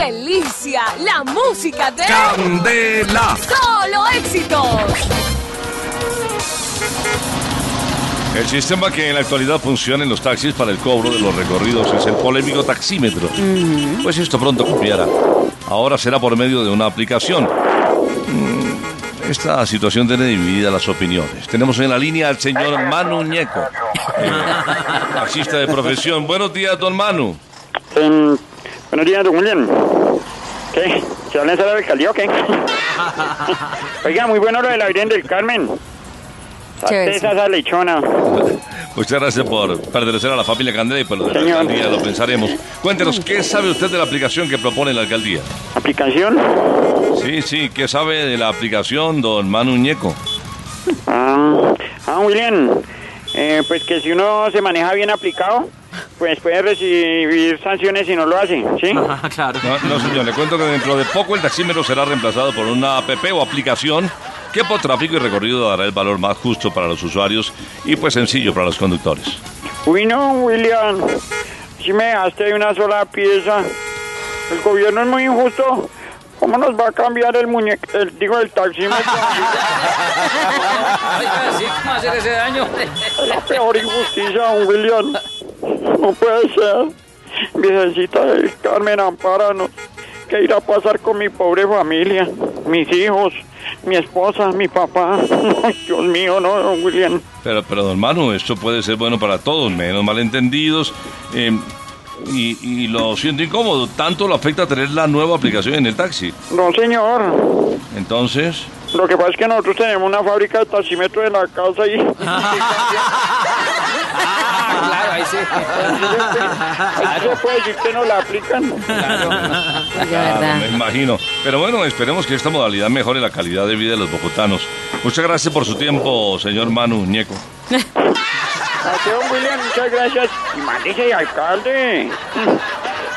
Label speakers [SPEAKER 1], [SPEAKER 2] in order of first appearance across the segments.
[SPEAKER 1] delicia! La música de...
[SPEAKER 2] Candela.
[SPEAKER 1] ¡Solo éxitos!
[SPEAKER 3] El sistema que en la actualidad funciona en los taxis para el cobro de los recorridos es el polémico taxímetro. Pues esto pronto cambiará. Ahora será por medio de una aplicación. Mm, Esta situación tiene divididas las opiniones. Tenemos en la línea al señor Manu Ñeco, taxista de profesión. Buenos días, don Manu.
[SPEAKER 4] Buenos días, don William. ¿Qué? ¿Se habla en sala de alcaldía o qué? Oiga, muy bueno lo de la Virgen del Carmen. Esa, esa lechona.
[SPEAKER 3] Muchas gracias por pertenecer a la familia Candela y por lo de la
[SPEAKER 4] Señor.
[SPEAKER 3] alcaldía lo pensaremos. Cuéntenos, ¿qué sabe usted de la aplicación que propone la alcaldía?
[SPEAKER 4] ¿Aplicación?
[SPEAKER 3] Sí, sí, ¿qué sabe de la aplicación, don Manu Ñeco?
[SPEAKER 4] Ah, ah William. Eh, pues que si uno se maneja bien aplicado, pues puede recibir sanciones si no lo hace, ¿sí?
[SPEAKER 5] claro.
[SPEAKER 3] No, no, señor, le cuento que dentro de poco el taxímetro será reemplazado por una app o aplicación que por tráfico y recorrido dará el valor más justo para los usuarios y pues sencillo para los conductores.
[SPEAKER 4] Uy, no, William. Si me dejaste ahí una sola pieza. El gobierno es muy injusto. ¿Cómo nos va a cambiar el muñeco, el, digo, el taxímetro?
[SPEAKER 5] Oiga, sí, ¿cómo hacer ese daño?
[SPEAKER 4] Es la peor injusticia, William. No puede ser. Virgencita del Carmen, ampáranos. ¿Qué irá a pasar con mi pobre familia? Mis hijos, mi esposa, mi papá. Dios mío, no, don William.
[SPEAKER 3] Pero, pero don Manu, esto puede ser bueno para todos, menos malentendidos. eh, y, y lo siento incómodo, tanto lo afecta tener la nueva aplicación en el taxi.
[SPEAKER 4] No, señor.
[SPEAKER 3] Entonces,
[SPEAKER 4] Lo que pasa es que nosotros tenemos una fábrica de taxímetros en la casa y...
[SPEAKER 5] Ah, claro, ahí sí.
[SPEAKER 4] Se puede decir que no la aplican.
[SPEAKER 1] De
[SPEAKER 3] claro,
[SPEAKER 1] verdad.
[SPEAKER 3] me imagino. Pero bueno, esperemos que esta modalidad mejore la calidad de vida de los bogotanos. Muchas gracias por su tiempo, señor Manu Ñeco.
[SPEAKER 4] Don William, muchas gracias. Y mándese, alcalde.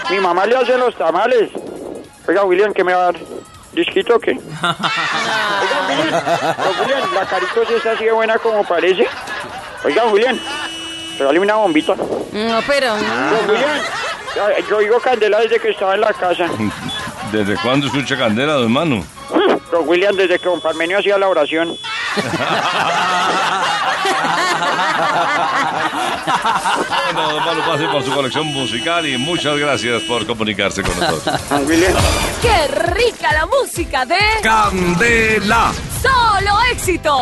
[SPEAKER 4] Mi mamá le hace los tamales. Oiga, William, ¿qué me va a dar? ¿Disquito o qué? Oiga, William, don William, la carita sí está así de buena como parece. Oiga, William, regáleme una bombita.
[SPEAKER 1] No, pero...
[SPEAKER 4] Don William, ya- yo oigo candela desde que estaba en la casa.
[SPEAKER 3] ¿Desde cuándo escucha Candela, don Manu?
[SPEAKER 4] Don William, desde que don Parmenio hacía la oración.
[SPEAKER 3] Bueno, don Manu, pase por su colección musical y muchas gracias por comunicarse con nosotros.
[SPEAKER 4] Don William.
[SPEAKER 1] ¡Qué rica la música de...
[SPEAKER 2] Candela.
[SPEAKER 1] ¡Solo éxitos!